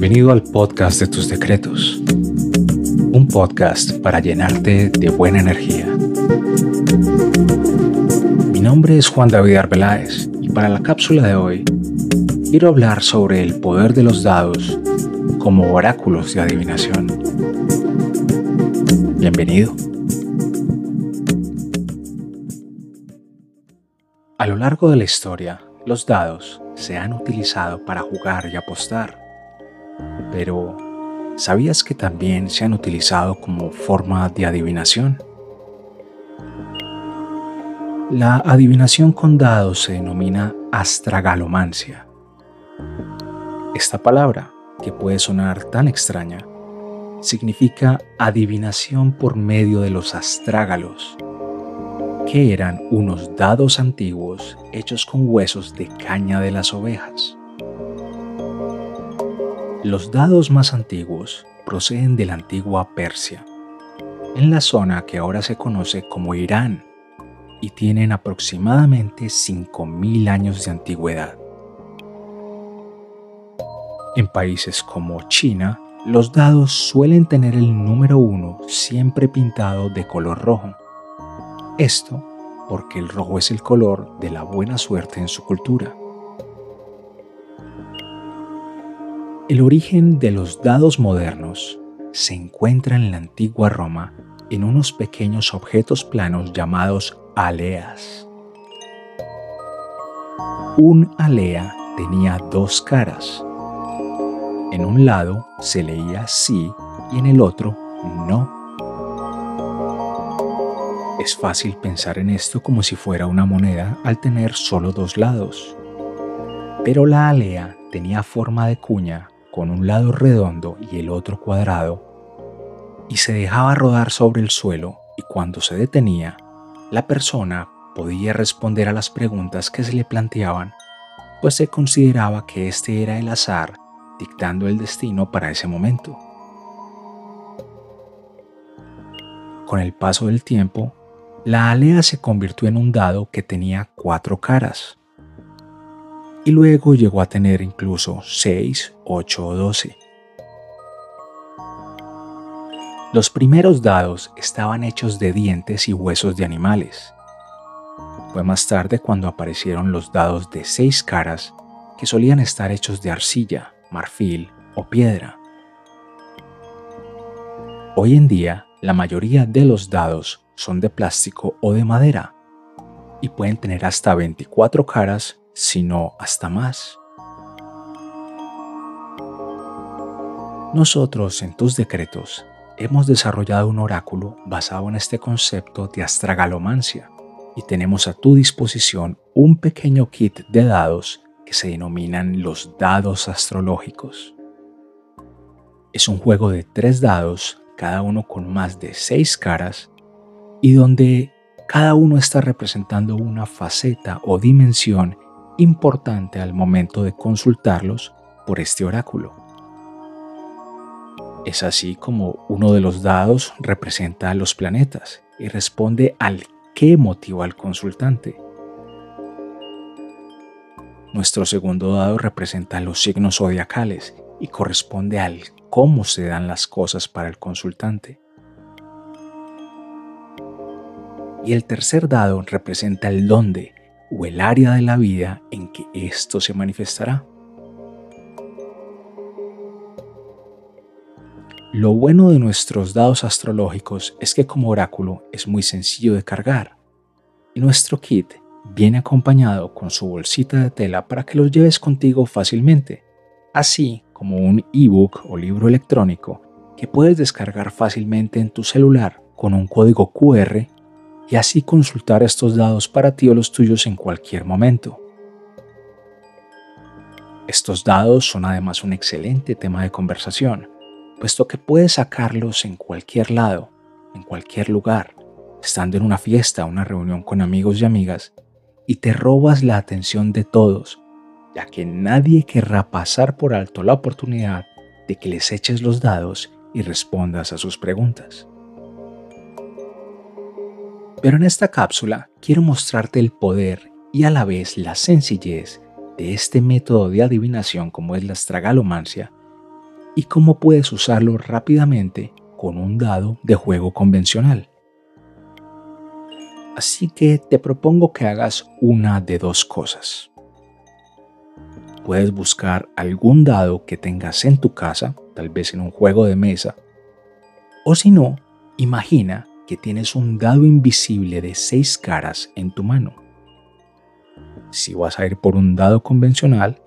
Bienvenido al podcast de tus decretos, un podcast para llenarte de buena energía. Mi nombre es Juan David Arbeláez y para la cápsula de hoy quiero hablar sobre el poder de los dados como oráculos de adivinación. Bienvenido. A lo largo de la historia, los dados se han utilizado para jugar y apostar. Pero, ¿sabías que también se han utilizado como forma de adivinación? La adivinación con dados se denomina astragalomancia. Esta palabra, que puede sonar tan extraña, significa adivinación por medio de los astrágalos, que eran unos dados antiguos hechos con huesos de caña de las ovejas. Los dados más antiguos proceden de la antigua Persia, en la zona que ahora se conoce como Irán, y tienen aproximadamente 5.000 años de antigüedad. En países como China, los dados suelen tener el número 1 siempre pintado de color rojo esto porque el rojo es el color de la buena suerte en su cultura. El origen de los dados modernos se encuentra en la antigua Roma en unos pequeños objetos planos llamados aleas. Un alea tenía dos caras. En un lado se leía sí y en el otro no. Es fácil pensar en esto como si fuera una moneda al tener solo dos lados. Pero la alea tenía forma de cuña con un lado redondo y el otro cuadrado y se dejaba rodar sobre el suelo y cuando se detenía, la persona podía responder a las preguntas que se le planteaban, pues se consideraba que este era el azar dictando el destino para ese momento. Con el paso del tiempo, la alea se convirtió en un dado que tenía cuatro caras. Y luego llegó a tener incluso 6, 8 o 12. Los primeros dados estaban hechos de dientes y huesos de animales. Fue más tarde cuando aparecieron los dados de seis caras que solían estar hechos de arcilla, marfil o piedra. Hoy en día, la mayoría de los dados son de plástico o de madera y pueden tener hasta 24 caras, si no hasta más. Nosotros en tus decretos hemos desarrollado un oráculo basado en este concepto de astragalomancia y tenemos a tu disposición un pequeño kit de dados que se denominan los dados astrológicos. Es un juego de tres dados, cada uno con más de seis caras, y donde cada uno está representando una faceta o dimensión importante al momento de consultarlos por este oráculo. Es así como uno de los dados representa a los planetas y responde al qué motiva al consultante. Nuestro segundo dado representa los signos zodiacales y corresponde al cómo se dan las cosas para el consultante. y el tercer dado representa el dónde o el área de la vida en que esto se manifestará. Lo bueno de nuestros dados astrológicos es que como oráculo es muy sencillo de cargar y nuestro kit viene acompañado con su bolsita de tela para que los lleves contigo fácilmente, así como un ebook o libro electrónico que puedes descargar fácilmente en tu celular con un código QR y así consultar estos dados para ti o los tuyos en cualquier momento. Estos dados son además un excelente tema de conversación, puesto que puedes sacarlos en cualquier lado, en cualquier lugar, estando en una fiesta, una reunión con amigos y amigas, y te robas la atención de todos, ya que nadie querrá pasar por alto la oportunidad de que les eches los dados y respondas a sus preguntas. Pero en esta cápsula quiero mostrarte el poder y a la vez la sencillez de este método de adivinación como es la estragalomancia y cómo puedes usarlo rápidamente con un dado de juego convencional. Así que te propongo que hagas una de dos cosas. Puedes buscar algún dado que tengas en tu casa, tal vez en un juego de mesa, o si no, imagina que tienes un dado invisible de seis caras en tu mano. Si vas a ir por un dado convencional,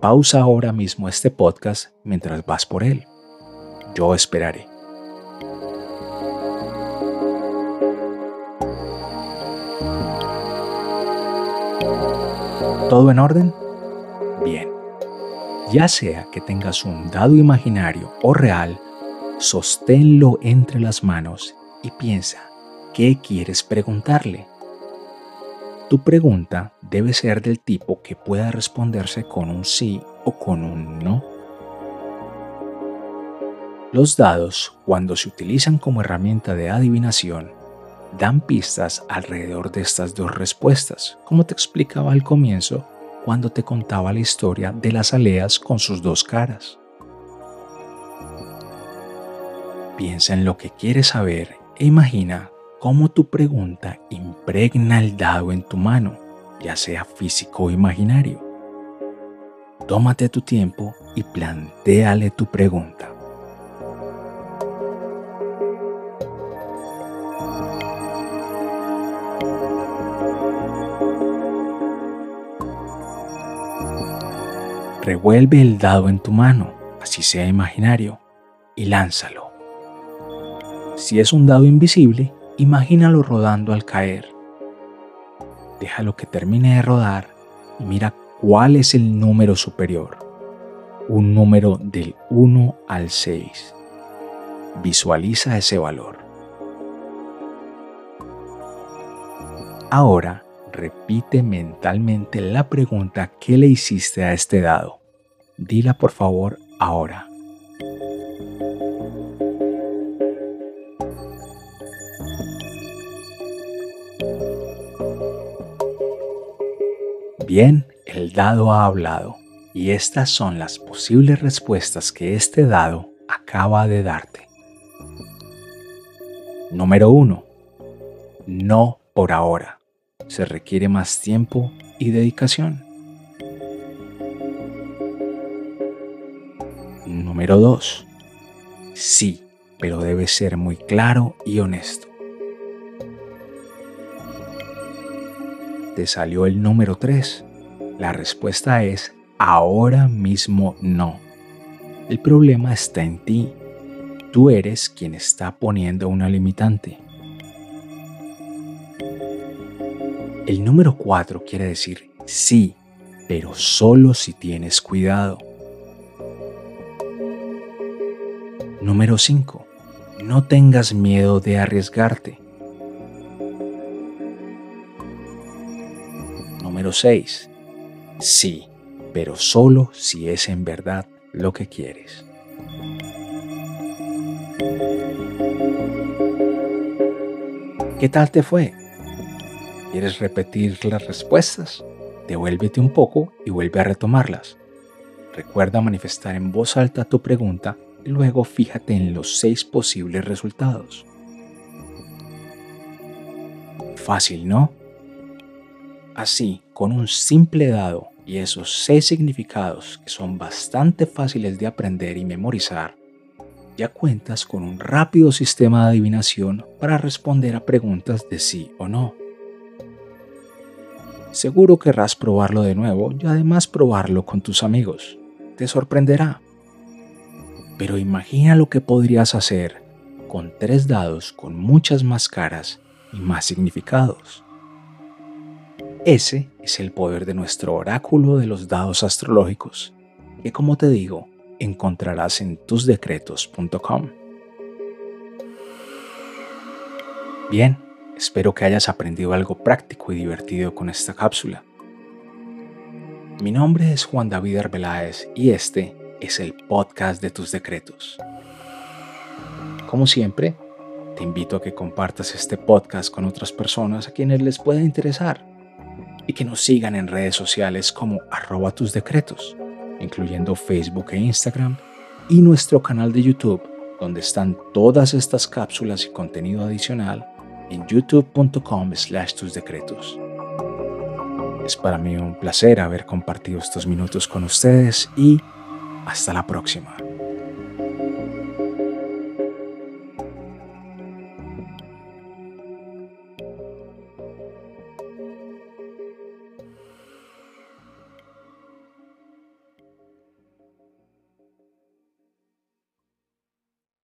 pausa ahora mismo este podcast mientras vas por él. Yo esperaré. ¿Todo en orden? Bien. Ya sea que tengas un dado imaginario o real, sosténlo entre las manos y piensa, ¿qué quieres preguntarle? Tu pregunta debe ser del tipo que pueda responderse con un sí o con un no. Los dados, cuando se utilizan como herramienta de adivinación, dan pistas alrededor de estas dos respuestas, como te explicaba al comienzo cuando te contaba la historia de las aleas con sus dos caras. Piensa en lo que quieres saber e imagina cómo tu pregunta impregna el dado en tu mano, ya sea físico o imaginario. Tómate tu tiempo y plantéale tu pregunta. Revuelve el dado en tu mano, así sea imaginario, y lánzalo. Si es un dado invisible, Imagínalo rodando al caer. Déjalo que termine de rodar y mira cuál es el número superior. Un número del 1 al 6. Visualiza ese valor. Ahora repite mentalmente la pregunta que le hiciste a este dado. Dila por favor ahora. Bien, el dado ha hablado y estas son las posibles respuestas que este dado acaba de darte. Número 1. No por ahora. Se requiere más tiempo y dedicación. Número 2. Sí, pero debe ser muy claro y honesto. Te salió el número 3? La respuesta es ahora mismo no. El problema está en ti. Tú eres quien está poniendo una limitante. El número 4 quiere decir sí, pero solo si tienes cuidado. Número 5. No tengas miedo de arriesgarte. Número 6. Sí, pero solo si es en verdad lo que quieres. ¿Qué tal te fue? ¿Quieres repetir las respuestas? Devuélvete un poco y vuelve a retomarlas. Recuerda manifestar en voz alta tu pregunta y luego fíjate en los seis posibles resultados. Fácil, ¿no? Así, con un simple dado y esos seis significados que son bastante fáciles de aprender y memorizar, ya cuentas con un rápido sistema de adivinación para responder a preguntas de sí o no. Seguro querrás probarlo de nuevo y además probarlo con tus amigos. Te sorprenderá. Pero imagina lo que podrías hacer con tres dados con muchas más caras y más significados. Ese es el poder de nuestro oráculo de los dados astrológicos, que como te digo, encontrarás en tusdecretos.com. Bien, espero que hayas aprendido algo práctico y divertido con esta cápsula. Mi nombre es Juan David Arbeláez y este es el podcast de tus decretos. Como siempre, te invito a que compartas este podcast con otras personas a quienes les pueda interesar y que nos sigan en redes sociales como arroba tus decretos, incluyendo Facebook e Instagram, y nuestro canal de YouTube, donde están todas estas cápsulas y contenido adicional en youtube.com slash tus decretos. Es para mí un placer haber compartido estos minutos con ustedes y hasta la próxima.